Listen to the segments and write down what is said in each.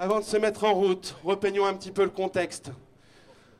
avant de se mettre en route, repeignons un petit peu le contexte.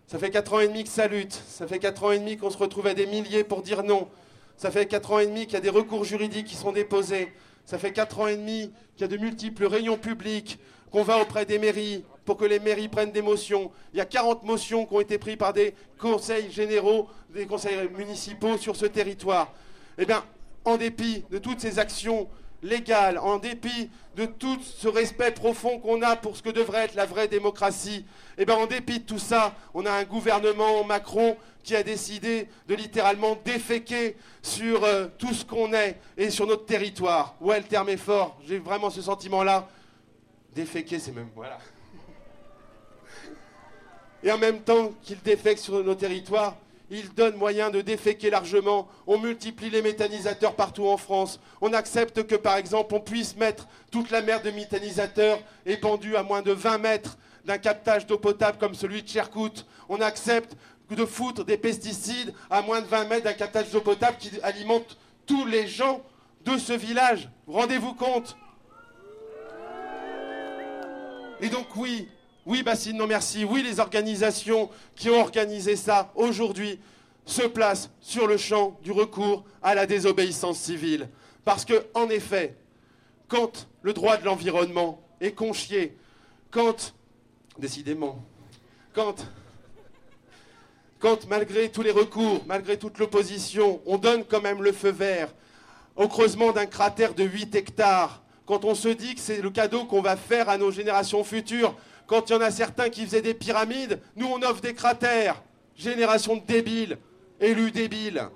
Ça fait 4 ans et demi que ça lutte, ça fait 4 ans et demi qu'on se retrouve à des milliers pour dire non, ça fait 4 ans et demi qu'il y a des recours juridiques qui sont déposés, ça fait 4 ans et demi qu'il y a de multiples réunions publiques, qu'on va auprès des mairies pour que les mairies prennent des motions. Il y a 40 motions qui ont été prises par des conseils généraux, des conseils municipaux sur ce territoire. Eh bien, en dépit de toutes ces actions légales, en dépit de tout ce respect profond qu'on a pour ce que devrait être la vraie démocratie, eh bien, en dépit de tout ça, on a un gouvernement Macron qui a décidé de littéralement déféquer sur euh, tout ce qu'on est et sur notre territoire. Ouais, le terme est fort, j'ai vraiment ce sentiment-là. Déféquer, c'est même. Voilà. Et en même temps qu'il défèque sur nos territoires, il donne moyen de déféquer largement. On multiplie les méthanisateurs partout en France. On accepte que, par exemple, on puisse mettre toute la mer de méthanisateurs épandue à moins de 20 mètres d'un captage d'eau potable comme celui de Cherkout. On accepte de foutre des pesticides à moins de 20 mètres d'un captage d'eau potable qui alimente tous les gens de ce village. Rendez-vous compte Et donc oui, oui Bassine, non merci, oui les organisations qui ont organisé ça aujourd'hui se placent sur le champ du recours à la désobéissance civile. Parce que, en effet, quand le droit de l'environnement est conchié, quand, décidément, quand, quand malgré tous les recours, malgré toute l'opposition, on donne quand même le feu vert au creusement d'un cratère de 8 hectares, quand on se dit que c'est le cadeau qu'on va faire à nos générations futures, quand il y en a certains qui faisaient des pyramides, nous on offre des cratères. Génération de débiles, élus débiles.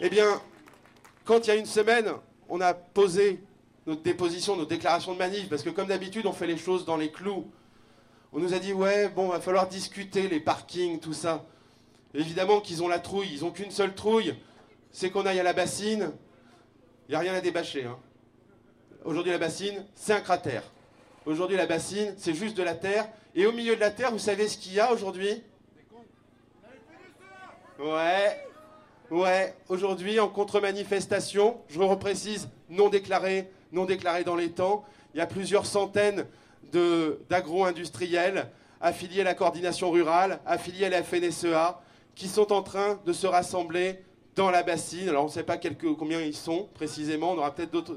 Eh bien, quand il y a une semaine, on a posé notre déposition, notre déclaration de manif, parce que comme d'habitude, on fait les choses dans les clous. On nous a dit, ouais, bon, va falloir discuter les parkings, tout ça. Évidemment qu'ils ont la trouille, ils n'ont qu'une seule trouille, c'est qu'on aille à la bassine, il n'y a rien à débâcher. Hein. Aujourd'hui, la bassine, c'est un cratère. Aujourd'hui, la bassine, c'est juste de la terre. Et au milieu de la terre, vous savez ce qu'il y a aujourd'hui? Ouais, ouais. Aujourd'hui, en contre-manifestation, je reprécise, non déclaré, non déclaré dans les temps, il y a plusieurs centaines d'agro-industriels affiliés à la coordination rurale, affiliés à la FNSEA, qui sont en train de se rassembler dans la bassine. Alors on ne sait pas combien ils sont précisément, on aura peut-être d'autres...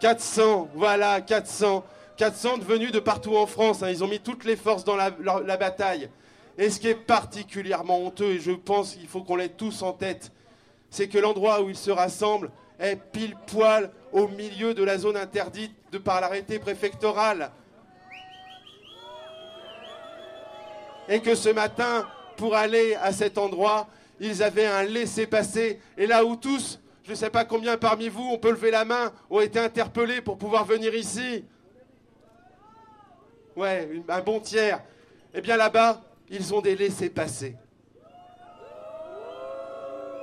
400, voilà, 400. 400 devenus de partout en France. Hein. Ils ont mis toutes les forces dans la, bataille. Et ce qui est particulièrement honteux, et je pense qu'il faut qu'on l'ait tous en tête, c'est que l'endroit où ils se rassemblent est pile poil au milieu de la zone interdite de par l'arrêté préfectoral. Et que ce matin, pour aller à cet endroit, ils avaient un laissez-passer. Et là où tous, je ne sais pas combien parmi vous, on peut lever la main, ont été interpellés pour pouvoir venir ici. Ouais, un bon tiers. Eh bien là-bas, ils ont des laissés-passer.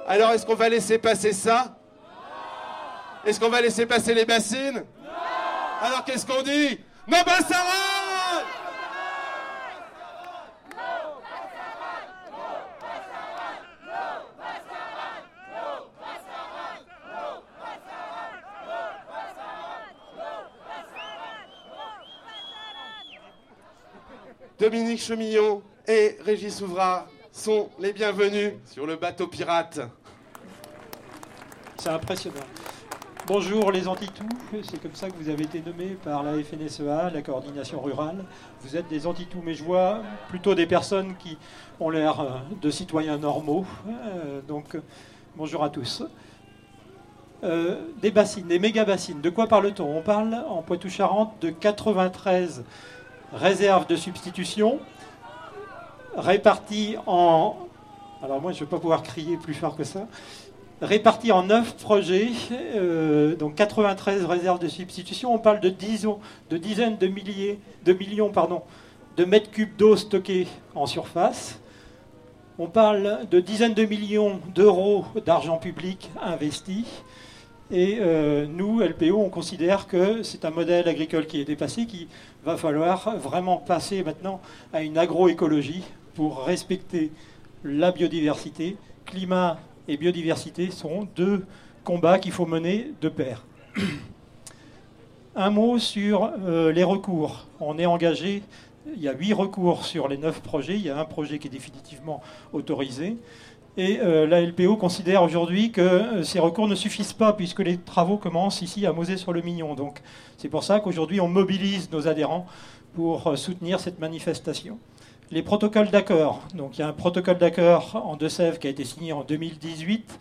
Alors est-ce qu'on va laisser passer ça? Est-ce qu'on va laisser passer les bassines? Alors qu'est-ce qu'on dit? Non, ben ça Dominique Chemillon et Régis Souvra sont les bienvenus sur le bateau pirate. C'est impressionnant. Bonjour les Antitous, c'est comme ça que vous avez été nommés par la FNSEA, la coordination rurale. Vous êtes des Antitous, mais je vois plutôt des personnes qui ont l'air euh, de citoyens normaux. Euh, donc bonjour à tous. Euh, des bassines, des méga bassines. De quoi parle-t-on? On parle en Poitou-Charentes de 93 réserve de substitution, répartie en... Alors moi, je ne vais pas pouvoir crier plus fort que ça. Répartie en 9 projets, euh, donc 93 réserves de substitution. On parle de, de dizaines de, milliers, de millions pardon, de mètres cubes d'eau stockés en surface. On parle de dizaines de millions d'euros d'argent public investi. Et euh, nous, LPO, on considère que c'est un modèle agricole qui est dépassé, qu'il va falloir vraiment passer maintenant à une agroécologie pour respecter la biodiversité. Climat et biodiversité sont deux combats qu'il faut mener de pair. Un mot sur les recours. On est engagé, il y a huit recours sur les neuf projets, il y a un projet qui est définitivement autorisé. Et la LPO considère aujourd'hui que ces recours ne suffisent pas puisque les travaux commencent ici à Mosée-sur-le-Mignon. Donc c'est pour ça qu'aujourd'hui on mobilise nos adhérents pour soutenir cette manifestation les protocoles d'accord. Donc il y a un protocole d'accord en Deux-Sèvres qui a été signé en 2018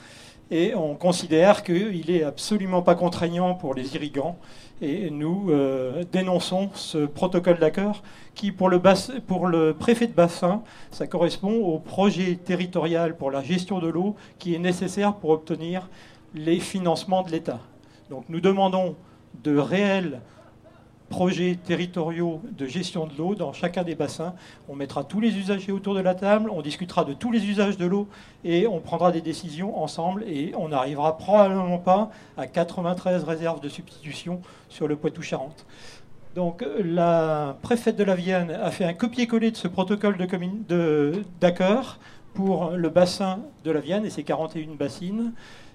et on considère qu'il n'est absolument pas contraignant pour les irrigants. Et nous euh, dénonçons ce protocole d'accord qui, pour le, pour le, préfet de bassin, ça correspond au projet territorial pour la gestion de l'eau qui est nécessaire pour obtenir les financements de l'État. Donc nous demandons de réels projets territoriaux de gestion de l'eau dans chacun des bassins. On mettra tous les usagers autour de la table, on discutera de tous les usages de l'eau et on prendra des décisions ensemble et on n'arrivera probablement pas à 93 réserves de substitution sur le Poitou-Charentes. Donc la préfète de la Vienne a fait un copier-coller de ce protocole d'accord pour le bassin de la Vienne et ses 41 bassines.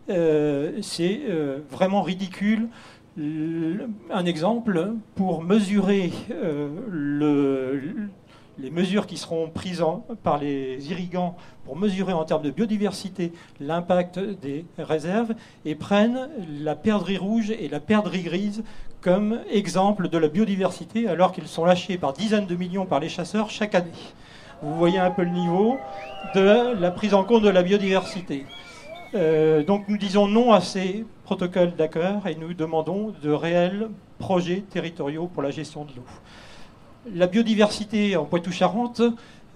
Euh, c'est euh, vraiment ridicule un exemple pour mesurer euh, les mesures qui seront prises par les irrigants pour mesurer en termes de biodiversité l'impact des réserves et prennent la perdrix rouge et la perdrix grise comme exemple de la biodiversité alors qu'ils sont lâchés par dizaines de millions par les chasseurs chaque année. Vous voyez un peu le niveau de la prise en compte de la biodiversité. Euh, donc nous disons non à ces protocoles d'accord et nous demandons de réels projets territoriaux pour la gestion de l'eau. La biodiversité en Poitou-Charentes,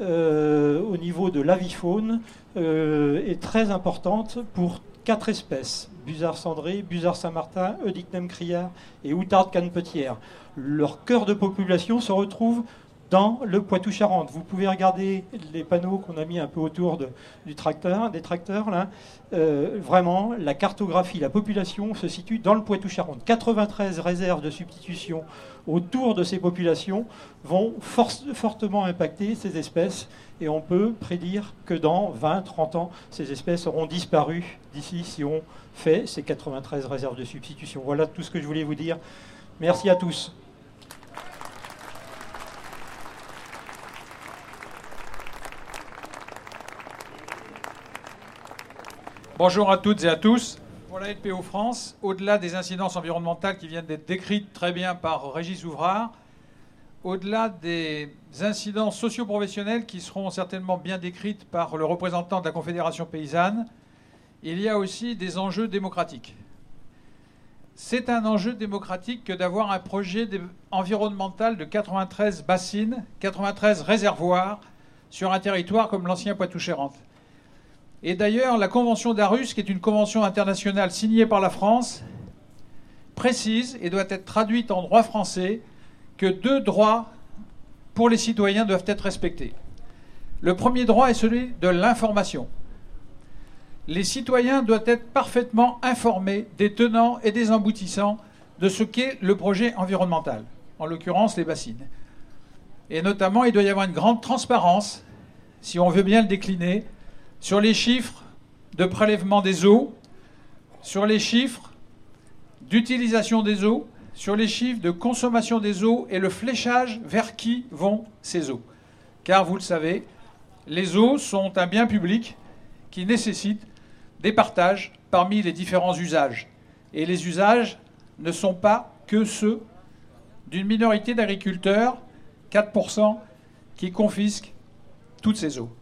euh, au niveau de l'avifaune, euh, est très importante pour quatre espèces Busard cendré, Busard Saint-Martin, Eudicnem criard et Outarde canepetière. Leur cœur de population se retrouve dans le Poitou-Charentes. Vous pouvez regarder les panneaux qu'on a mis un peu autour du tracteur, des tracteurs. Là. Euh, vraiment, la cartographie, la population se situe dans le Poitou-Charentes. 93 réserves de substitution autour de ces populations vont fortement impacter ces espèces et on peut prédire que dans 20-30 ans, ces espèces auront disparu d'ici si on fait ces 93 réserves de substitution. Voilà tout ce que je voulais vous dire. Merci à tous. Bonjour à toutes et à tous. Pour la LPO France, au-delà des incidences environnementales qui viennent d'être décrites très bien par Régis Ouvrard, au-delà des incidences socio-professionnelles qui seront certainement bien décrites par le représentant de la Confédération paysanne, il y a aussi des enjeux démocratiques. C'est un enjeu démocratique que d'avoir un projet environnemental de 93 bassines, 93 réservoirs sur un territoire comme l'ancien Poitou-Charentes. Et d'ailleurs, la Convention d'Arus, qui est une convention internationale signée par la France, précise et doit être traduite en droit français que deux droits pour les citoyens doivent être respectés. Le premier droit est celui de l'information. Les citoyens doivent être parfaitement informés des tenants et des emboutissants de ce qu'est le projet environnemental, en l'occurrence les bassines. Et notamment, il doit y avoir une grande transparence, si on veut bien le décliner, sur les chiffres de prélèvement des eaux, sur les chiffres d'utilisation des eaux, sur les chiffres de consommation des eaux et le fléchage vers qui vont ces eaux. Car vous le savez, les eaux sont un bien public qui nécessite des partages parmi les différents usages. Et les usages ne sont pas que ceux d'une minorité d'agriculteurs, 4%, qui confisquent toutes ces eaux.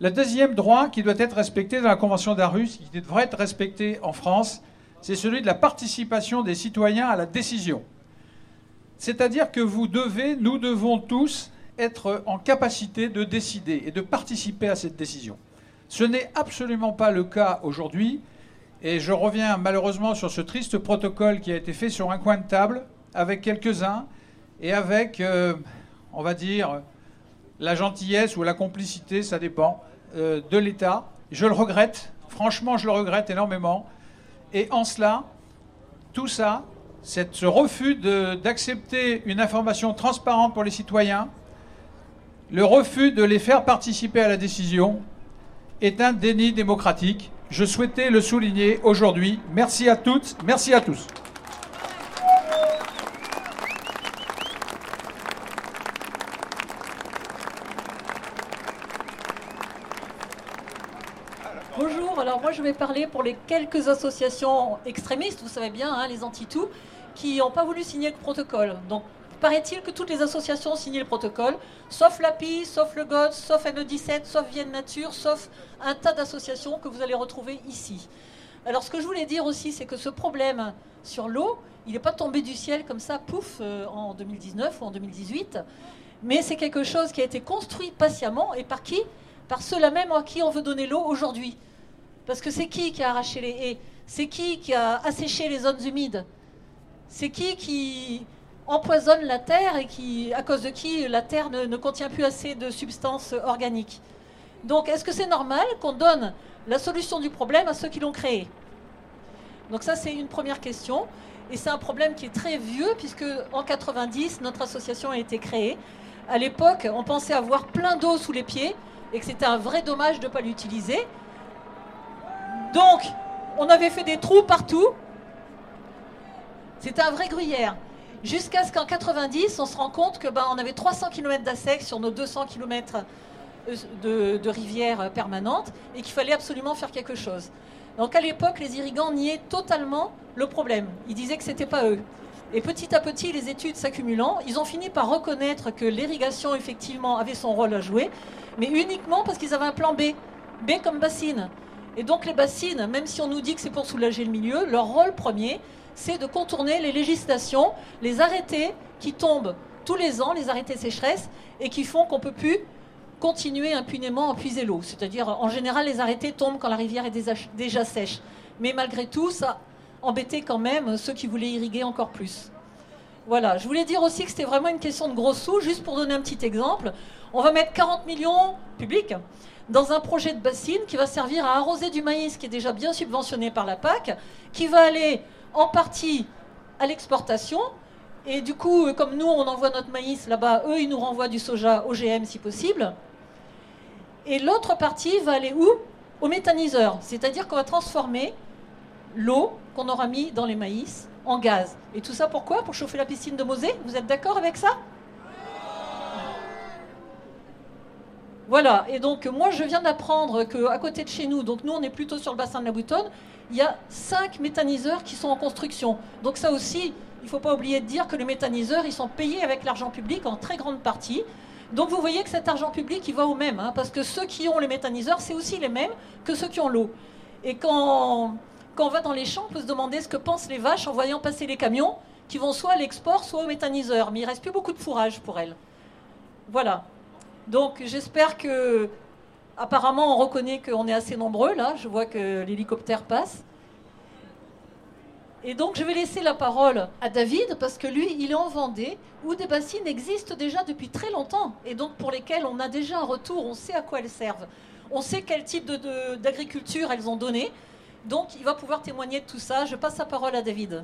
Le deuxième droit qui doit être respecté dans la Convention d'Arus, qui devrait être respecté en France, c'est celui de la participation des citoyens à la décision. C'est-à-dire que vous devez, nous devons tous être en capacité de décider et de participer à cette décision. Ce n'est absolument pas le cas aujourd'hui, et je reviens malheureusement sur ce triste protocole qui a été fait sur un coin de table avec quelques-uns et avec, euh, on va dire, la gentillesse ou la complicité, ça dépend, euh, de l'État. Je le regrette, franchement, je le regrette énormément. Et en cela, tout ça, ce refus d'accepter une information transparente pour les citoyens, le refus de les faire participer à la décision, est un déni démocratique. Je souhaitais le souligner aujourd'hui. Merci à toutes, merci à tous. bonjour. Alors moi je vais parler pour les quelques associations extrémistes, vous savez bien, hein, les anti-tout, qui n'ont pas voulu signer le protocole. Donc paraît-il que toutes les associations ont signé le protocole, sauf l'API, sauf le GOD, sauf NE17, sauf Vienne Nature, sauf un tas d'associations que vous allez retrouver ici. Alors ce que je voulais dire aussi, c'est que ce problème sur l'eau, il n'est pas tombé du ciel comme ça, pouf, euh, en 2019 ou en 2018, mais c'est quelque chose qui a été construit patiemment et par qui? Par ceux-là même à qui on veut donner l'eau aujourd'hui. Parce que c'est qui qui a arraché les haies? C'est qui qui a asséché les zones humides? C'est qui qui empoisonne la terre et qui, à cause de qui la terre ne, contient plus assez de substances organiques? Donc est-ce que c'est normal qu'on donne la solution du problème à ceux qui l'ont créé? Donc ça c'est une première question. Et c'est un problème qui est très vieux, puisque en 90, notre association a été créée. À l'époque, on pensait avoir plein d'eau sous les pieds et que c'était un vrai dommage de ne pas l'utiliser. Donc, on avait fait des trous partout. C'était un vrai gruyère. Jusqu'à ce qu'en 90, on se rend compte que ben, on avait 300 km d'assec sur nos 200 km de, de rivières permanentes et qu'il fallait absolument faire quelque chose. Donc à l'époque, les irrigants niaient totalement le problème. Ils disaient que ce n'était pas eux. Et petit à petit, les études s'accumulant, ils ont fini par reconnaître que l'irrigation, effectivement, avait son rôle à jouer, mais uniquement parce qu'ils avaient un plan B. B comme bassine. Et donc les bassines, même si on nous dit que c'est pour soulager le milieu, leur rôle premier, c'est de contourner les législations, les arrêtés qui tombent tous les ans, les arrêtés sécheresse, et qui font qu'on ne peut plus continuer impunément à puiser l'eau. C'est-à-dire, en général, les arrêtés tombent quand la rivière est déjà sèche. Mais malgré tout, ça embêtait quand même ceux qui voulaient irriguer encore plus. Voilà, je voulais dire aussi que c'était vraiment une question de gros sous, juste pour donner un petit exemple. On va mettre 40 millions publics dans un projet de bassine qui va servir à arroser du maïs qui est déjà bien subventionné par la PAC, qui va aller en partie à l'exportation. Et du coup, comme nous, on envoie notre maïs là-bas, eux, ils nous renvoient du soja OGM si possible. Et l'autre partie va aller où? Au méthaniseur. C'est-à-dire qu'on va transformer l'eau qu'on aura mis dans les maïs en gaz. Et tout ça pourquoi? Pour chauffer la piscine de Mosée? Vous êtes d'accord avec ça? Voilà, et donc moi je viens d'apprendre qu'à côté de chez nous, donc nous on est plutôt sur le bassin de la Boutonne, il y a cinq méthaniseurs qui sont en construction. Donc ça aussi, il ne faut pas oublier de dire que les méthaniseurs, ils sont payés avec l'argent public en très grande partie. Donc vous voyez que cet argent public, il va au même, hein, parce que ceux qui ont les méthaniseurs, c'est aussi les mêmes que ceux qui ont l'eau. Et quand, quand on va dans les champs, on peut se demander ce que pensent les vaches en voyant passer les camions qui vont soit à l'export, soit au méthaniseur. Mais il reste plus beaucoup de fourrage pour elles. Voilà. Donc j'espère que, apparemment, on reconnaît qu'on est assez nombreux là. Je vois que l'hélicoptère passe. Et donc je vais laisser la parole à David parce que lui, il est en Vendée où des bassines existent déjà depuis très longtemps et donc pour lesquelles on a déjà un retour, on sait à quoi elles servent, on sait quel type d'agriculture elles ont donné. Donc il va pouvoir témoigner de tout ça. Je passe la parole à David.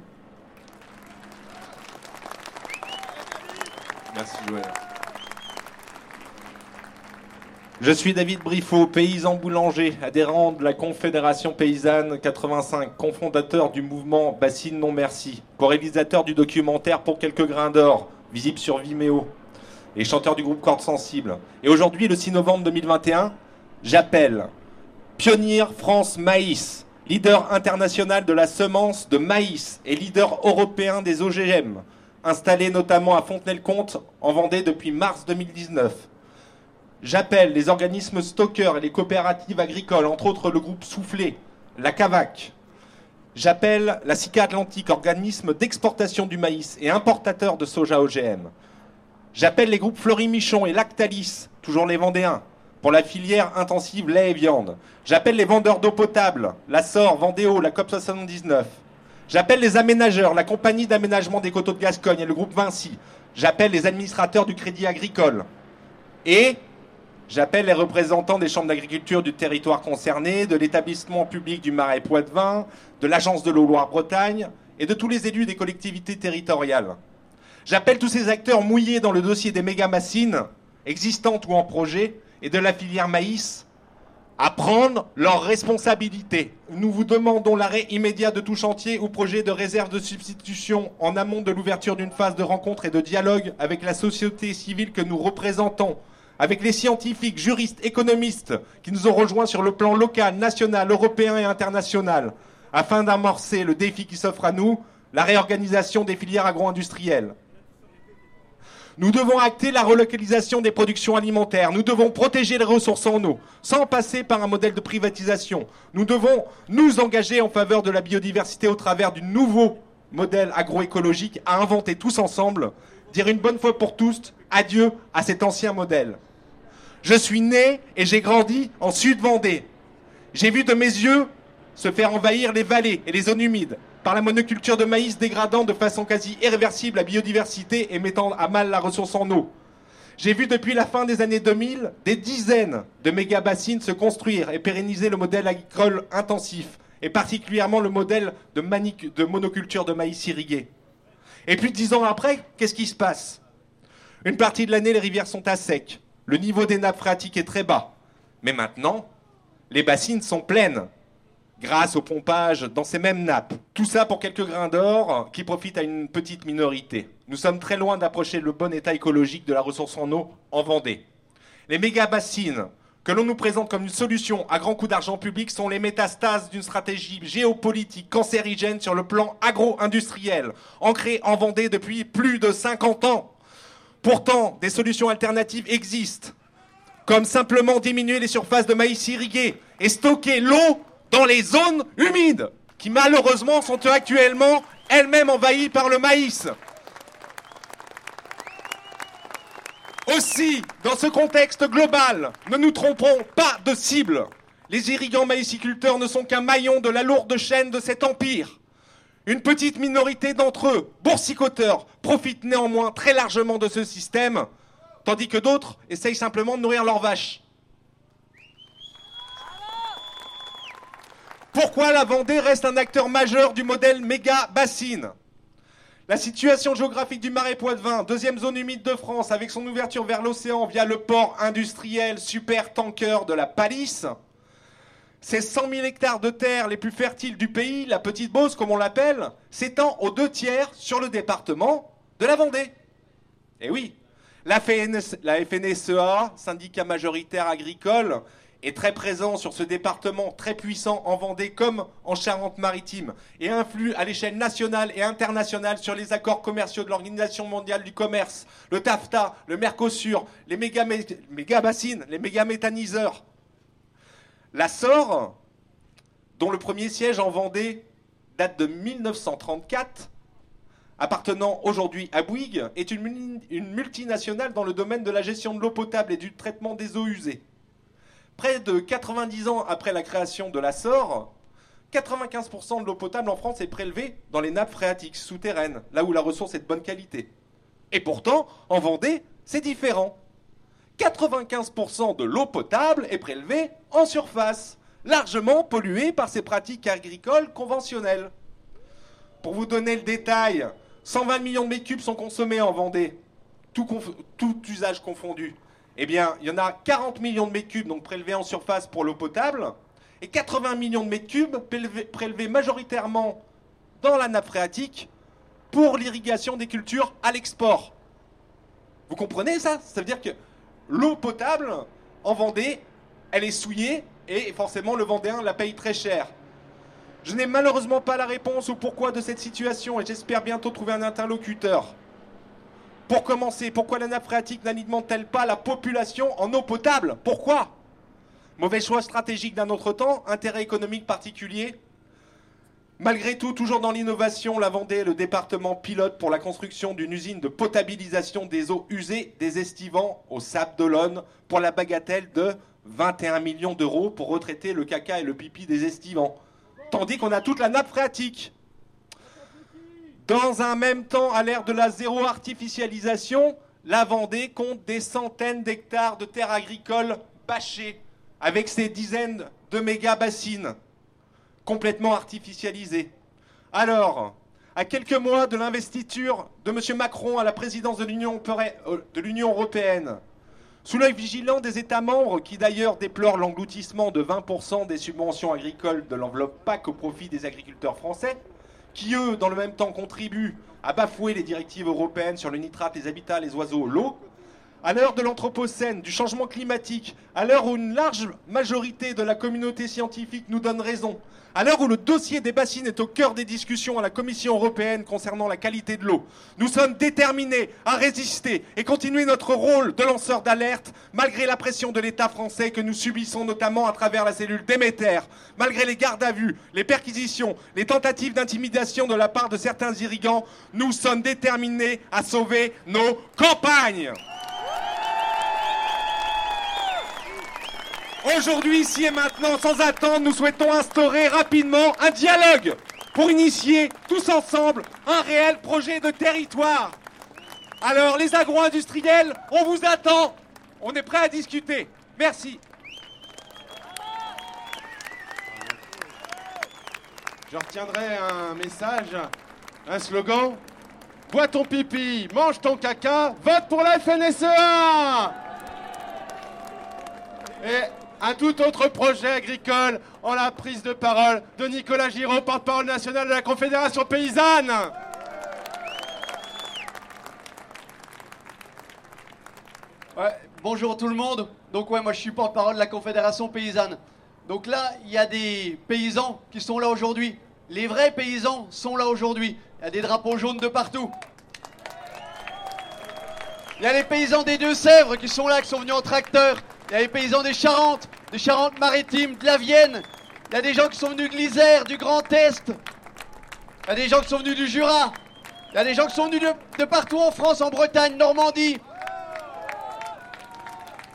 Merci Joël. Je suis David Briffaut, paysan boulanger, adhérent de la Confédération paysanne 85, cofondateur du mouvement Bassine Non Merci, co-réalisateur du documentaire Pour quelques grains d'or, visible sur Vimeo, et chanteur du groupe Cordes Sensibles. Et aujourd'hui, le 6 novembre 2021, j'appelle Pionnier France Maïs, leader international de la semence de maïs et leader européen des OGM, installé notamment à Fontenay-le-Comte en Vendée depuis mars 2019 J'appelle les organismes stockeurs et les coopératives agricoles, entre autres le groupe Soufflé, la CAVAC. J'appelle la SICA Atlantique, organisme d'exportation du maïs et importateur de soja OGM. J'appelle les groupes Fleury-Michon et Lactalis, toujours les Vendéens, pour la filière intensive lait et viande. J'appelle les vendeurs d'eau potable, la SOR, Vendéo, la COP 79. J'appelle les aménageurs, la compagnie d'aménagement des coteaux de Gascogne et le groupe Vinci. J'appelle les administrateurs du crédit agricole. Et J'appelle les représentants des chambres d'agriculture du territoire concerné, de l'établissement public du Marais Poitevin, de l'agence de l'eau Loire-Bretagne et de tous les élus des collectivités territoriales. J'appelle tous ces acteurs mouillés dans le dossier des méga-massines, existantes ou en projet, et de la filière maïs, à prendre leurs responsabilités. Nous vous demandons l'arrêt immédiat de tout chantier ou projet de réserve de substitution en amont de l'ouverture d'une phase de rencontre et de dialogue avec la société civile que nous représentons avec les scientifiques, juristes, économistes qui nous ont rejoints sur le plan local, national, européen et international, afin d'amorcer le défi qui s'offre à nous, la réorganisation des filières agro-industrielles. Nous devons acter la relocalisation des productions alimentaires. Nous devons protéger les ressources en eau, sans passer par un modèle de privatisation. Nous devons nous engager en faveur de la biodiversité au travers du nouveau modèle agroécologique à inventer tous ensemble, dire une bonne fois pour tous adieu à cet ancien modèle. Je suis né et j'ai grandi en Sud-Vendée. J'ai vu de mes yeux se faire envahir les vallées et les zones humides par la monoculture de maïs dégradant de façon quasi irréversible la biodiversité et mettant à mal la ressource en eau. J'ai vu depuis la fin des années 2000 des dizaines de méga-bassines se construire et pérenniser le modèle agricole intensif, et particulièrement le modèle de, de monoculture de maïs irrigué. Et puis dix ans après, qu'est-ce qui se passe? Une partie de l'année, les rivières sont à sec, le niveau des nappes phréatiques est très bas. Mais maintenant, les bassines sont pleines grâce au pompage dans ces mêmes nappes. Tout ça pour quelques grains d'or qui profitent à une petite minorité. Nous sommes très loin d'approcher le bon état écologique de la ressource en eau en Vendée. Les méga-bassines que l'on nous présente comme une solution à grand coup d'argent public sont les métastases d'une stratégie géopolitique cancérigène sur le plan agro-industriel, ancrée en Vendée depuis plus de 50 ans. Pourtant, des solutions alternatives existent, comme simplement diminuer les surfaces de maïs irriguées et stocker l'eau dans les zones humides, qui malheureusement sont actuellement elles-mêmes envahies par le maïs. Aussi, dans ce contexte global, ne nous trompons pas de cible. Les irrigants maïsiculteurs ne sont qu'un maillon de la lourde chaîne de cet empire. Une petite minorité d'entre eux, boursicoteurs, profitent néanmoins très largement de ce système, tandis que d'autres essayent simplement de nourrir leurs vaches. Pourquoi la Vendée reste un acteur majeur du modèle méga bassine? La situation géographique du Marais Poitevin, deuxième zone humide de France, avec son ouverture vers l'océan via le port industriel super tanker de la Palisse, ces 100 000 hectares de terre les plus fertiles du pays, la Petite Beauce comme on l'appelle, s'étend aux deux tiers sur le département de la Vendée. Et oui, la, FNSEA, syndicat majoritaire agricole, est très présent sur ce département très puissant en Vendée comme en Charente-Maritime et influe à l'échelle nationale et internationale sur les accords commerciaux de l'Organisation mondiale du commerce, le TAFTA, le Mercosur, les méga-bassines, les méga-méthaniseurs. La SOR, dont le premier siège en Vendée date de 1934, appartenant aujourd'hui à Bouygues, est une multinationale dans le domaine de la gestion de l'eau potable et du traitement des eaux usées près de 90 ans après la création de la SOR, 95% de l'eau potable en France est prélevée dans les nappes phréatiques souterraines, là où la ressource est de bonne qualité. Et pourtant, en Vendée, c'est différent. 95% de l'eau potable est prélevée en surface, largement polluée par ces pratiques agricoles conventionnelles. Pour vous donner le détail, 120 millions de mètres cubes sont consommés en Vendée, tout, usage confondu eh bien, il y en a 40 millions de mètres cubes donc prélevés en surface pour l'eau potable et 80 millions de mètres cubes prélevés, majoritairement dans la nappe phréatique pour l'irrigation des cultures à l'export. Vous comprenez ça? Ça veut dire que l'eau potable en Vendée, elle est souillée et forcément le Vendéen la paye très cher. Je n'ai malheureusement pas la réponse au pourquoi de cette situation et j'espère bientôt trouver un interlocuteur. Pour commencer, pourquoi la nappe phréatique n'alimente-t-elle pas la population en eau potable? Pourquoi? Mauvais choix stratégique d'un autre temps, intérêt économique particulier Malgré tout, toujours dans l'innovation, la Vendée est le département pilote pour la construction d'une usine de potabilisation des eaux usées des estivants au Sable d'Olonne pour la bagatelle de 21 millions d'euros pour retraiter le caca et le pipi des estivants. Tandis qu'on a toute la nappe phréatique. Dans un même temps, à l'ère de la zéro artificialisation, la Vendée compte des centaines d'hectares de terres agricoles bâchées, avec ses dizaines de méga-bassines, complètement artificialisées. Alors, à quelques mois de l'investiture de M. Macron à la présidence de l'Union euh, européenne, sous l'œil vigilant des États membres, qui d'ailleurs déplorent l'engloutissement de 20% des subventions agricoles de l'enveloppe PAC au profit des agriculteurs français, qui eux, dans le même temps, contribuent à bafouer les directives européennes sur le nitrate, les habitats, les oiseaux, l'eau, à l'heure de l'Anthropocène, du changement climatique, à l'heure où une large majorité de la communauté scientifique nous donne raison, à l'heure où le dossier des bassines est au cœur des discussions à la Commission européenne concernant la qualité de l'eau, nous sommes déterminés à résister et continuer notre rôle de lanceur d'alerte malgré la pression de l'État français que nous subissons notamment à travers la cellule Déméter, malgré les gardes à vue, les perquisitions, les tentatives d'intimidation de la part de certains irrigants, nous sommes déterminés à sauver nos campagnes. Aujourd'hui, ici et maintenant, sans attendre, nous souhaitons instaurer rapidement un dialogue pour initier tous ensemble un réel projet de territoire. Alors, les agro-industriels, on vous attend. On est prêt à discuter. Merci. Je retiendrai un message, un slogan. Bois ton pipi, mange ton caca, vote pour la FNSEA un tout autre projet agricole en la prise de parole de Nicolas Giraud, porte-parole national de la Confédération paysanne. Bonjour tout le monde. Donc ouais, moi je suis porte-parole de la Confédération paysanne. Donc là, il y a des paysans qui sont là aujourd'hui. Les vrais paysans sont là aujourd'hui. Il y a des drapeaux jaunes de partout. Il y a les paysans des Deux-Sèvres qui sont là, qui sont venus en tracteur. Il y a les paysans des Charentes, des Charentes-Maritimes, de la Vienne. Il y a des gens qui sont venus de l'Isère, du Grand Est. Il y a des gens qui sont venus du Jura. Il y a des gens qui sont venus de, partout en France, en Bretagne, Normandie.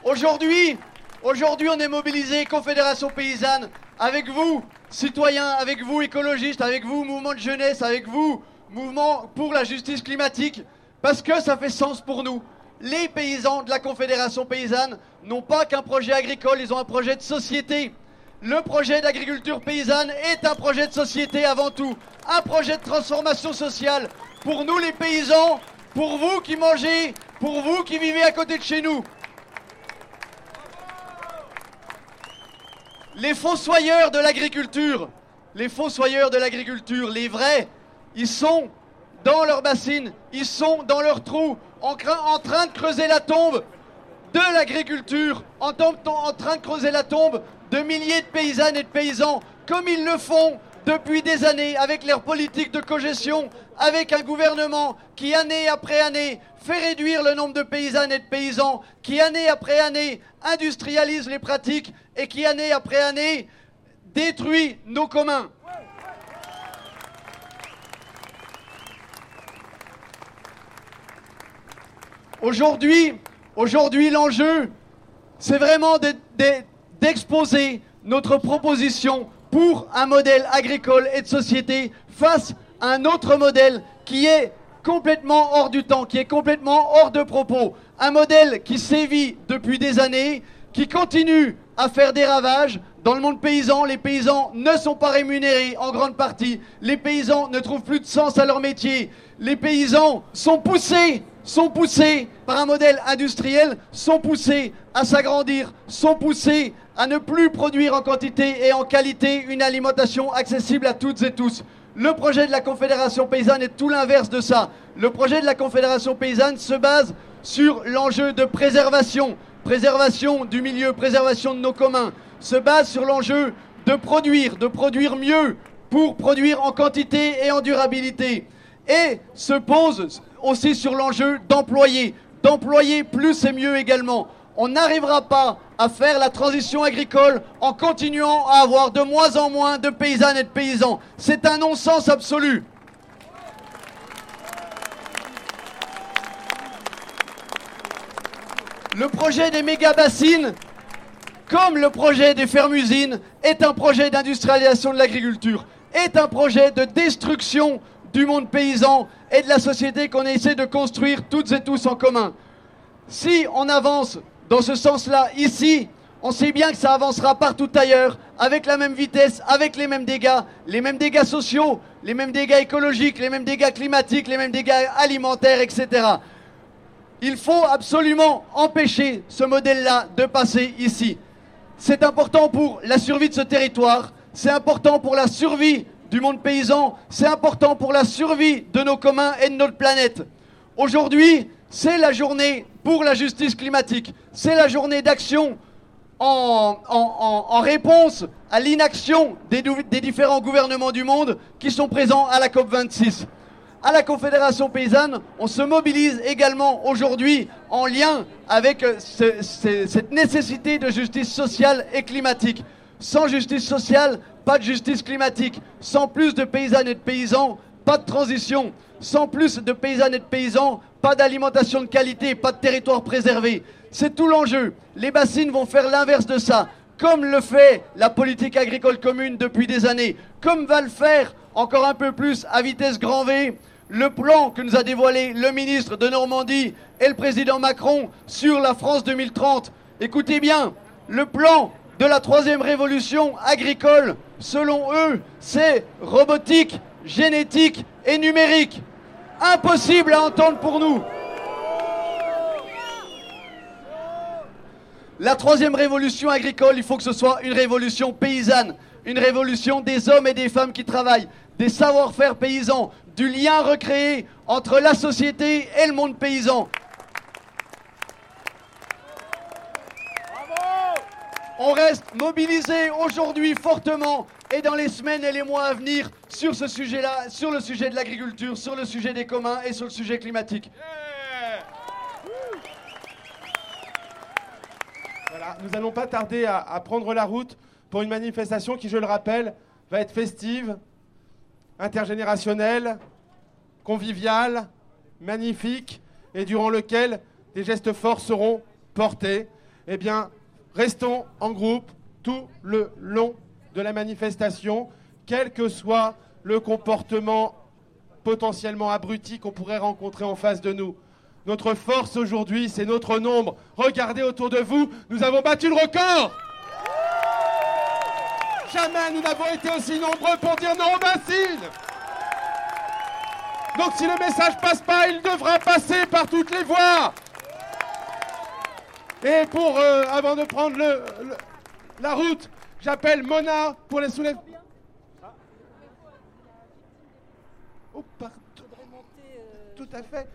Aujourd'hui, aujourd'hui, on est mobilisé, Confédération paysanne, avec vous, citoyens, avec vous, écologistes, avec vous, mouvement de jeunesse, avec vous, mouvement pour la justice climatique, parce que ça fait sens pour nous. Les paysans de la Confédération paysanne n'ont pas qu'un projet agricole, ils ont un projet de société. Le projet d'agriculture paysanne est un projet de société avant tout, un projet de transformation sociale pour nous les paysans, pour vous qui mangez, pour vous qui vivez à côté de chez nous. Les fossoyeurs de l'agriculture, les fossoyeurs de l'agriculture, les vrais, ils sont dans leur bassine, ils sont dans leur trou, en, train de creuser la tombe de l'agriculture, en, en train de creuser la tombe de milliers de paysannes et de paysans, comme ils le font depuis des années avec leur politique de cogestion, avec un gouvernement qui, année après année, fait réduire le nombre de paysannes et de paysans, qui, année après année, industrialise les pratiques et qui, année après année, détruit nos communs. Aujourd'hui, l'enjeu, c'est vraiment de- de- d'exposer notre proposition pour un modèle agricole et de société face à un autre modèle qui est complètement hors du temps, qui est complètement hors de propos. Un modèle qui sévit depuis des années, qui continue à faire des ravages. Dans le monde paysan, les paysans ne sont pas rémunérés en grande partie. Les paysans ne trouvent plus de sens à leur métier. Les paysans sont poussés, sont poussés par un modèle industriel, sont poussés à s'agrandir, sont poussés à ne plus produire en quantité et en qualité une alimentation accessible à toutes et tous. Le projet de la Confédération paysanne est tout l'inverse de ça. Le projet de la Confédération paysanne se base sur l'enjeu de préservation, préservation du milieu, préservation de nos communs, se base sur l'enjeu de produire, de produire mieux pour produire en quantité et en durabilité. Et se pose aussi sur l'enjeu d'employer, d'employer plus et mieux également. On n'arrivera pas à faire la transition agricole en continuant à avoir de moins en moins de paysannes et de paysans. C'est un non-sens absolu. Le projet des méga-bassines, comme le projet des fermes-usines, est un projet d'industrialisation de l'agriculture, est un projet de destruction du monde paysan et de la société qu'on essaie de construire toutes et tous en commun. Si on avance dans ce sens-là ici, on sait bien que ça avancera partout ailleurs, avec la même vitesse, avec les mêmes dégâts, les mêmes dégâts sociaux, les mêmes dégâts écologiques, les mêmes dégâts climatiques, les mêmes dégâts alimentaires, etc. Il faut absolument empêcher ce modèle-là de passer ici. C'est important pour la survie de ce territoire, c'est important pour la survie du monde paysan, c'est important pour la survie de nos communs et de notre planète. Aujourd'hui, c'est la journée pour la justice climatique. C'est la journée d'action en, réponse à l'inaction des, différents gouvernements du monde qui sont présents à la COP26. À la Confédération paysanne, on se mobilise également aujourd'hui en lien avec ce- ce- cette nécessité de justice sociale et climatique. Sans justice sociale, pas de justice climatique. Sans plus de paysannes et de paysans, pas de transition. Sans plus de paysannes et de paysans, pas d'alimentation de qualité, pas de territoire préservé. C'est tout l'enjeu. Les bassines vont faire l'inverse de ça, comme le fait la politique agricole commune depuis des années, comme va le faire encore un peu plus à vitesse grand V le plan que nous a dévoilé le ministre de Normandie et le président Macron sur la France 2030. Écoutez bien, le plan de la troisième révolution agricole, selon eux, c'est robotique, génétique et numérique. Impossible à entendre pour nous. La troisième révolution agricole, il faut que ce soit une révolution paysanne, une révolution des hommes et des femmes qui travaillent, des savoir-faire paysans, du lien recréé entre la société et le monde paysan. On reste mobilisé aujourd'hui fortement et dans les semaines et les mois à venir sur ce sujet-là, sur le sujet de l'agriculture, sur le sujet des communs et sur le sujet climatique. Nous n'allons pas tarder à, à prendre la route pour une manifestation qui, je le rappelle, va être festive, intergénérationnelle, conviviale, magnifique, et durant lequel des gestes forts seront portés. Eh bien, restons en groupe tout le long de la manifestation, quel que soit le comportement potentiellement abruti qu'on pourrait rencontrer en face de nous. Notre force aujourd'hui, c'est notre nombre. Regardez autour de vous, nous avons battu le record. Jamais nous n'avons été aussi nombreux pour dire non aux bassines. Donc si le message passe pas, il devra passer par toutes les voies. Et pour, euh, avant de prendre la route, j'appelle Mona pour les soulèvements. Oh, pardon. Tout à fait.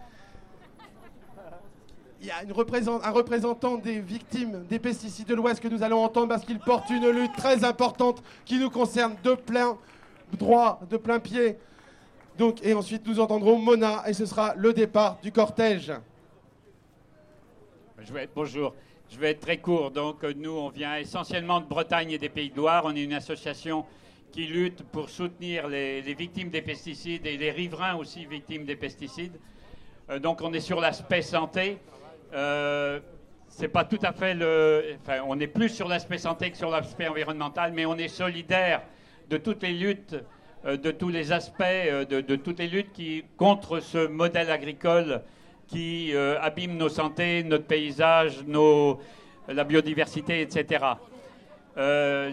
Il y a un représentant des victimes des pesticides de l'Ouest que nous allons entendre parce qu'il porte une lutte très importante qui nous concerne de plein droit, de plein pied. Donc, et ensuite nous entendrons Mona et ce sera le départ du cortège. Je vais bonjour. Je vais être très court. Donc, nous, on vient essentiellement de Bretagne et des Pays de Loire. On est une association qui lutte pour soutenir les, victimes des pesticides et les riverains aussi victimes des pesticides. Euh, donc, on est sur l'aspect santé. Euh, c'est pas tout à fait le. Enfin, on est plus sur l'aspect santé que sur l'aspect environnemental, mais on est solidaire de toutes les luttes, euh, de tous les aspects, de, de toutes les luttes qui contre ce modèle agricole qui euh, abîme nos santé, notre paysage, la biodiversité, etc. Euh,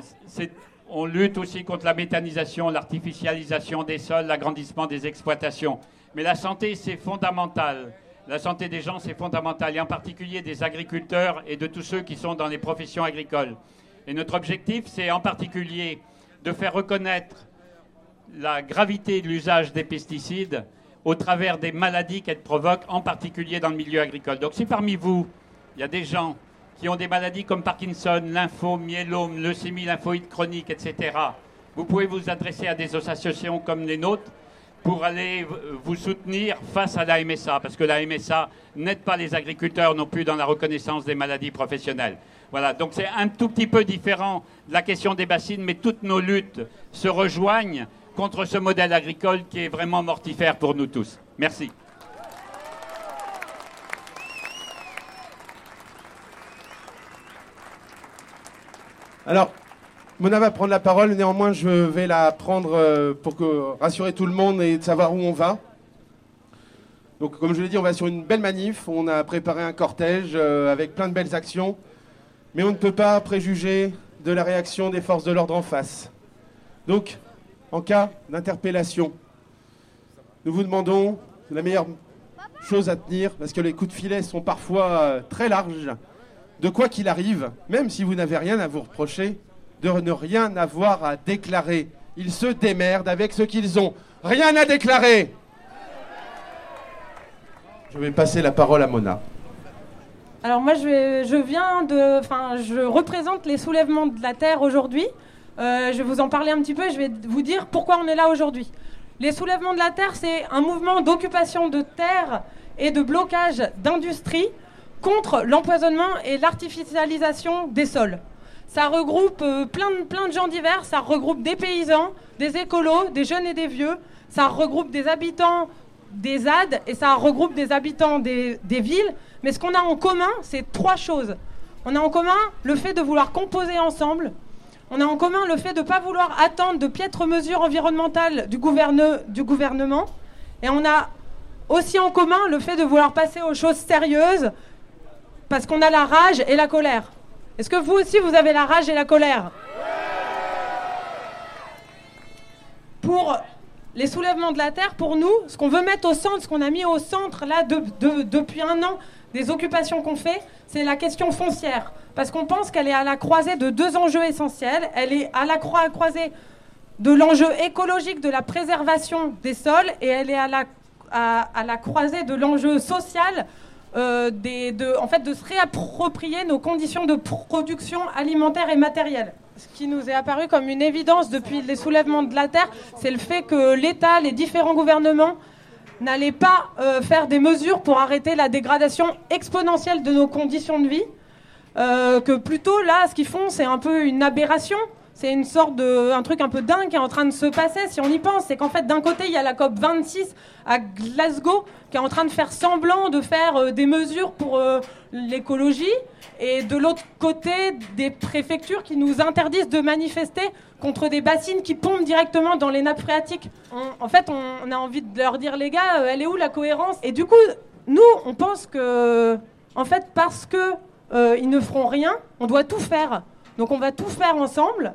on lutte aussi contre la méthanisation, l'artificialisation des sols, l'agrandissement des exploitations. Mais la santé, c'est fondamental. La santé des gens, c'est fondamental, et en particulier des agriculteurs et de tous ceux qui sont dans les professions agricoles. Et notre objectif, c'est en particulier de faire reconnaître la gravité de l'usage des pesticides au travers des maladies qu'elles provoquent, en particulier dans le milieu agricole. Donc si parmi vous, il y a des gens qui ont des maladies comme Parkinson, lympho, myélome, leucémie lymphoïde chronique, etc., vous pouvez vous adresser à des associations comme les nôtres pour aller vous soutenir face à la MSA, parce que la MSA n'aide pas les agriculteurs non plus dans la reconnaissance des maladies professionnelles. Voilà, donc c'est un tout petit peu différent de la question des bassines, mais toutes nos luttes se rejoignent contre ce modèle agricole qui est vraiment mortifère pour nous tous. Merci. Alors, Mona va prendre la parole, néanmoins je vais la prendre euh, pour rassurer tout le monde et de savoir où on va. Donc comme je l'ai dit, on va sur une belle manif, on a préparé un cortège euh, avec plein de belles actions, mais on ne peut pas préjuger de la réaction des forces de l'ordre en face. Donc, en cas d'interpellation, nous vous demandons la meilleure chose à tenir, parce que les coups de filet sont parfois euh, très larges, de quoi qu'il arrive, même si vous n'avez rien à vous reprocher, de ne rien avoir à déclarer. Ils se démerdent avec ce qu'ils ont. Rien à déclarer. Je vais passer la parole à Mona. Alors moi, je, je viens de, enfin, je représente les soulèvements de la terre aujourd'hui. Euh, je vais vous en parler un petit peu. Je vais vous dire pourquoi on est là aujourd'hui. Les soulèvements de la terre, c'est un mouvement d'occupation de terre et de blocage d'industrie contre l'empoisonnement et l'artificialisation des sols. Ça regroupe euh, plein, de, plein de gens divers, ça regroupe des paysans, des écolos, des jeunes et des vieux, ça regroupe des habitants des ZAD et ça regroupe des habitants des villes. Mais ce qu'on a en commun, c'est trois choses. On a en commun le fait de vouloir composer ensemble, on a en commun le fait de ne pas vouloir attendre de piètres mesures environnementales du, gouverne- du gouvernement. Et on a aussi en commun le fait de vouloir passer aux choses sérieuses parce qu'on a la rage et la colère. Est-ce que vous aussi vous avez la rage et la colère? Pour les soulèvements de la terre, pour nous, ce qu'on veut mettre au centre, ce qu'on a mis au centre là de- de- depuis un an des occupations qu'on fait, c'est la question foncière. Parce qu'on pense qu'elle est à la croisée de deux enjeux essentiels. Elle est à la croi- croisée de l'enjeu écologique de la préservation des sols et elle est à la, à, à la croisée de l'enjeu social euh, des- de, en fait, de se réapproprier nos conditions de production alimentaire et matérielle. Ce qui nous est apparu comme une évidence depuis les soulèvements de la Terre, c'est le fait que l'État, les différents gouvernements n'allaient pas euh, faire des mesures pour arrêter la dégradation exponentielle de nos conditions de vie. Euh, que plutôt là, ce qu'ils font, c'est un peu une aberration. C'est une sorte de, un truc un peu dingue qui est en train de se passer. Si on y pense, c'est qu'en fait, d'un côté, il y a la COP 26 à Glasgow qui est en train de faire semblant de faire euh, des mesures pour euh, l'écologie, et de l'autre côté, des préfectures qui nous interdisent de manifester contre des bassines qui pompent directement dans les nappes phréatiques. En fait, on, a envie de leur dire, les gars, euh, elle est où la cohérence? Et du coup, nous, on pense que, en fait, parce que ils ne feront rien, on doit tout faire. Donc on va tout faire ensemble.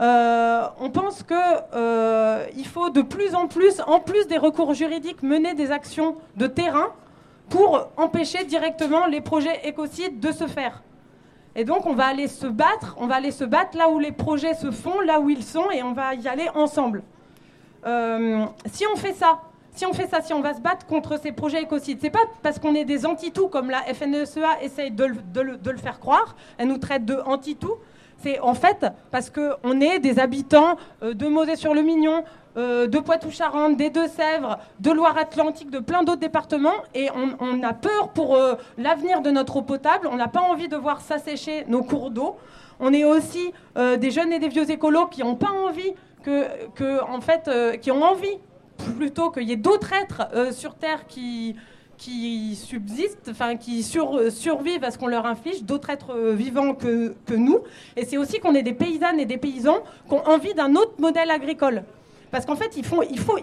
Euh, on pense que euh, faut de plus en plus, en plus des recours juridiques, mener des actions de terrain pour empêcher directement les projets écocides de se faire. Et donc on va aller se battre, on va aller se battre là où les projets se font, là où ils sont, et on va y aller ensemble. Euh, si on fait ça, si on fait ça, si on va se battre contre ces projets écocides, c'est pas parce qu'on est des anti-tout comme la FNSEA essaye de, de de le faire croire. Elle nous traite de anti-tout. C'est en fait parce qu'on est des habitants euh, de Mosée-sur-le-Mignon, euh, de Poitou-Charentes, des Deux-Sèvres, de Loire-Atlantique, de plein d'autres départements, et on, a peur pour euh, l'avenir de notre eau potable. On n'a pas envie de voir s'assécher nos cours d'eau. On est aussi des jeunes et des vieux écolos qui n'ont pas envie en fait, qui ont envie plutôt qu'il y ait d'autres êtres sur Terre qui, qui subsistent, enfin qui sur- survivent à ce qu'on leur inflige, d'autres êtres euh, vivants que nous. Et c'est aussi qu'on est des paysannes et des paysans qui ont envie d'un autre modèle agricole. Parce qu'en fait, ils font,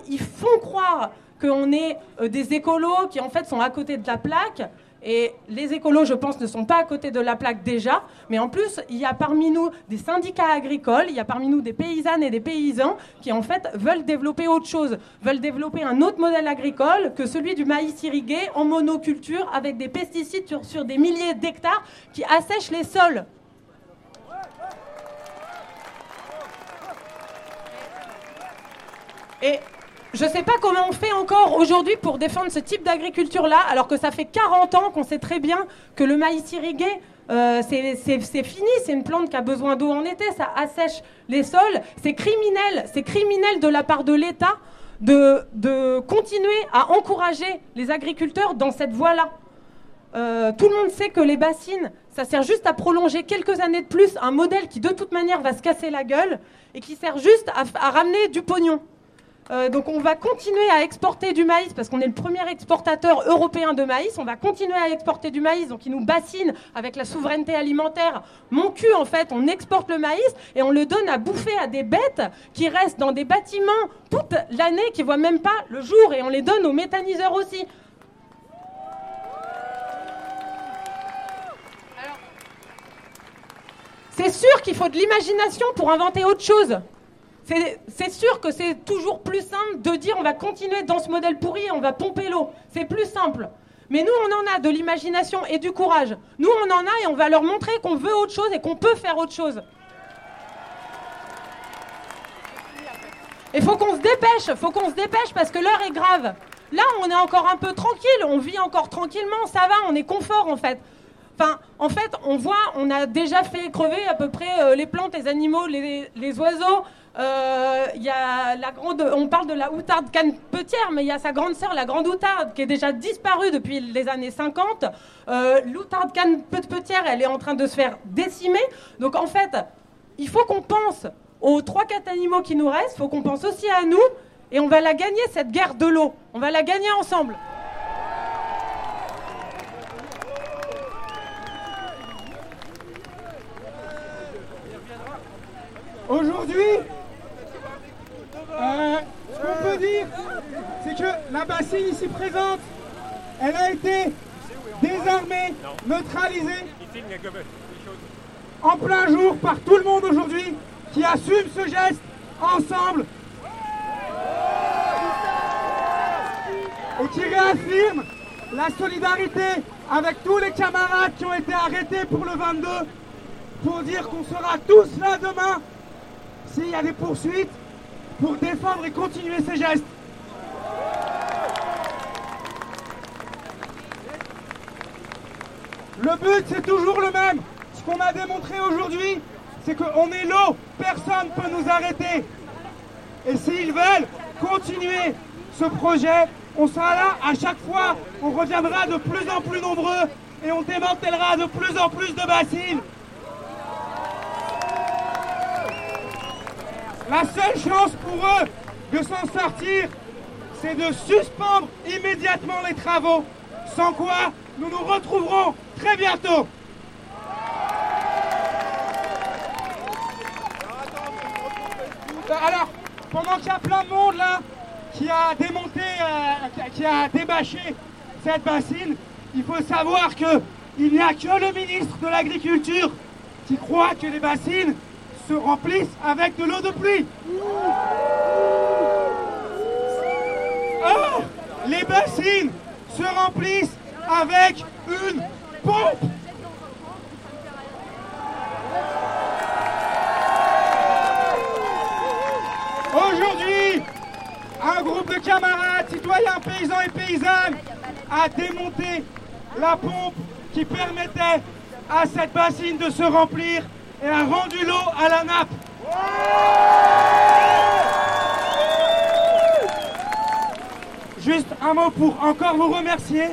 ils font croire qu'on est euh, des écolos qui en fait sont à côté de la plaque. Et les écolos, je pense, ne sont pas à côté de la plaque déjà, mais en plus, il y a parmi nous des syndicats agricoles, il y a parmi nous des paysannes et des paysans qui, en fait, veulent développer autre chose, veulent développer un autre modèle agricole que celui du maïs irrigué en monoculture avec des pesticides sur des milliers d'hectares qui assèchent les sols. Et je ne sais pas comment on fait encore aujourd'hui pour défendre ce type d'agriculture-là, alors que ça fait 40 ans qu'on sait très bien que le maïs irrigué, euh, c'est fini, c'est une plante qui a besoin d'eau en été, ça assèche les sols. C'est criminel, c'est criminel de la part de l'État de, continuer à encourager les agriculteurs dans cette voie-là. Euh, tout le monde sait que les bassines, ça sert juste à prolonger quelques années de plus un modèle qui de toute manière va se casser la gueule et qui sert juste à ramener du pognon. Euh, donc on va continuer à exporter du maïs parce qu'on est le premier exportateur européen de maïs. On va continuer à exporter du maïs, donc il nous bassine avec la souveraineté alimentaire. Mon cul en fait, on exporte le maïs et on le donne à bouffer à des bêtes qui restent dans des bâtiments toute l'année, qui voient même pas le jour et on les donne aux méthaniseurs aussi. C'est sûr qu'il faut de l'imagination pour inventer autre chose. C'est sûr que c'est toujours plus simple de dire on va continuer dans ce modèle pourri on va pomper l'eau. C'est plus simple. Mais nous, on en a de l'imagination et du courage. Nous, on en a et on va leur montrer qu'on veut autre chose et qu'on peut faire autre chose. Il faut qu'on se dépêche, faut qu'on se dépêche parce que l'heure est grave. Là, on est encore un peu tranquille, on vit encore tranquillement, ça va, on est confort en fait. En fait, on voit, on a déjà fait crever à peu près euh, les plantes, les animaux, les, oiseaux. Euh, y a la grande, on parle de la outarde canne-petière, mais il y a sa grande sœur, la grande outarde, qui est déjà disparue depuis les années 50. Euh, L'outarde canne-petière, elle est en train de se faire décimer. Donc en fait, il faut qu'on pense aux 3-4 animaux qui nous restent, il faut qu'on pense aussi à nous, et on va la gagner, cette guerre de l'eau. On va la gagner ensemble. Aujourd'hui, euh, ce qu'on peut dire, c'est que la bassine ici présente, elle a été désarmée, neutralisée en plein jour par tout le monde aujourd'hui qui assume ce geste ensemble. Et qui réaffirme la solidarité avec tous les camarades qui ont été arrêtés pour le 22 pour dire qu'on sera tous là demain s'il y a des poursuites pour défendre et continuer ces gestes. Le but, c'est toujours le même. Ce qu'on a démontré aujourd'hui, c'est qu'on est l'eau. Personne ne peut nous arrêter. Et s'ils veulent continuer ce projet, on sera là à chaque fois. On reviendra de plus en plus nombreux et on démantèlera de plus en plus de bassines. La seule chance pour eux de s'en sortir, c'est de suspendre immédiatement les travaux, sans quoi nous nous retrouverons très bientôt. Alors, pendant qu'il y a plein de monde là qui a démonté, euh, qui a débâché cette bassine, il faut savoir que il n'y a que le ministre de l'Agriculture qui croit que les bassines se remplissent avec de l'eau de pluie. Or, les bassines se remplissent avec une pompe. Aujourd'hui, un groupe de camarades, citoyens, paysans et paysannes a démonté la pompe qui permettait à cette bassine de se remplir et a rendu l'eau à la nappe. Juste un mot pour encore vous remercier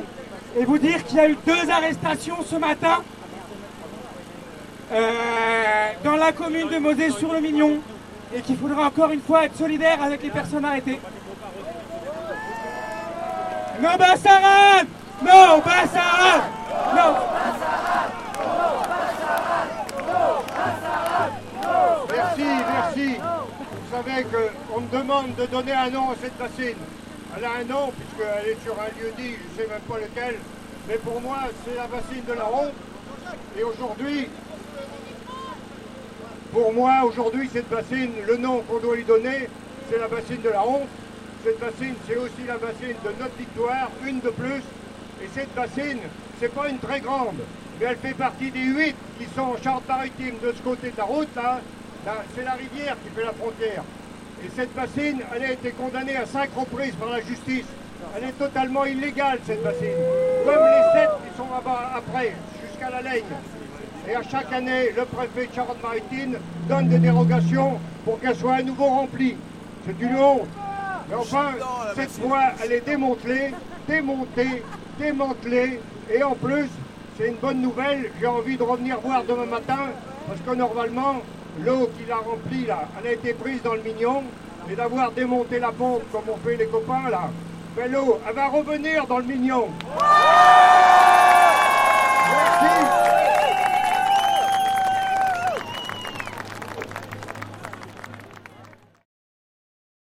et vous dire qu'il y a eu deux arrestations ce matin euh, dans la commune de Mosée-sur-le-Mignon et qu'il faudra encore une fois être solidaire avec les personnes arrêtées. No Bassarab No No Merci. Vous savez qu'on me demande de donner un nom à cette bassine. Elle a un nom puisqu'elle est sur un lieu dit, je ne sais même pas lequel. Mais pour moi, c'est la bassine de la Ronde. Et aujourd'hui, pour moi, aujourd'hui, cette bassine, le nom qu'on doit lui donner, c'est la bassine de la honte. Cette bassine, c'est aussi la bassine de notre victoire, une de plus. Et cette bassine, c'est pas une très grande, mais elle fait partie des huit qui sont en Charente-Maritime de ce côté de la route. Là, c'est la rivière qui fait la frontière. Et cette bassine, elle a été condamnée à cinq reprises par la justice. Elle est totalement illégale, cette bassine. Comme les sept qui sont là-bas après, jusqu'à la Laigne. Et à chaque année, le préfet de Charente-Maritime donne des dérogations pour qu'elle soit à nouveau remplie. C'est une honte. Mais enfin, cette fois, elle est démantelée, démontée, démantelée. Et en plus, c'est une bonne nouvelle. J'ai envie de revenir voir demain matin, parce que normalement, l'eau qui l'a remplie, là, elle a été prise dans le mignon. Et d'avoir démonté la pompe, comme on fait les copains, là, ben l'eau, elle va revenir dans le mignon.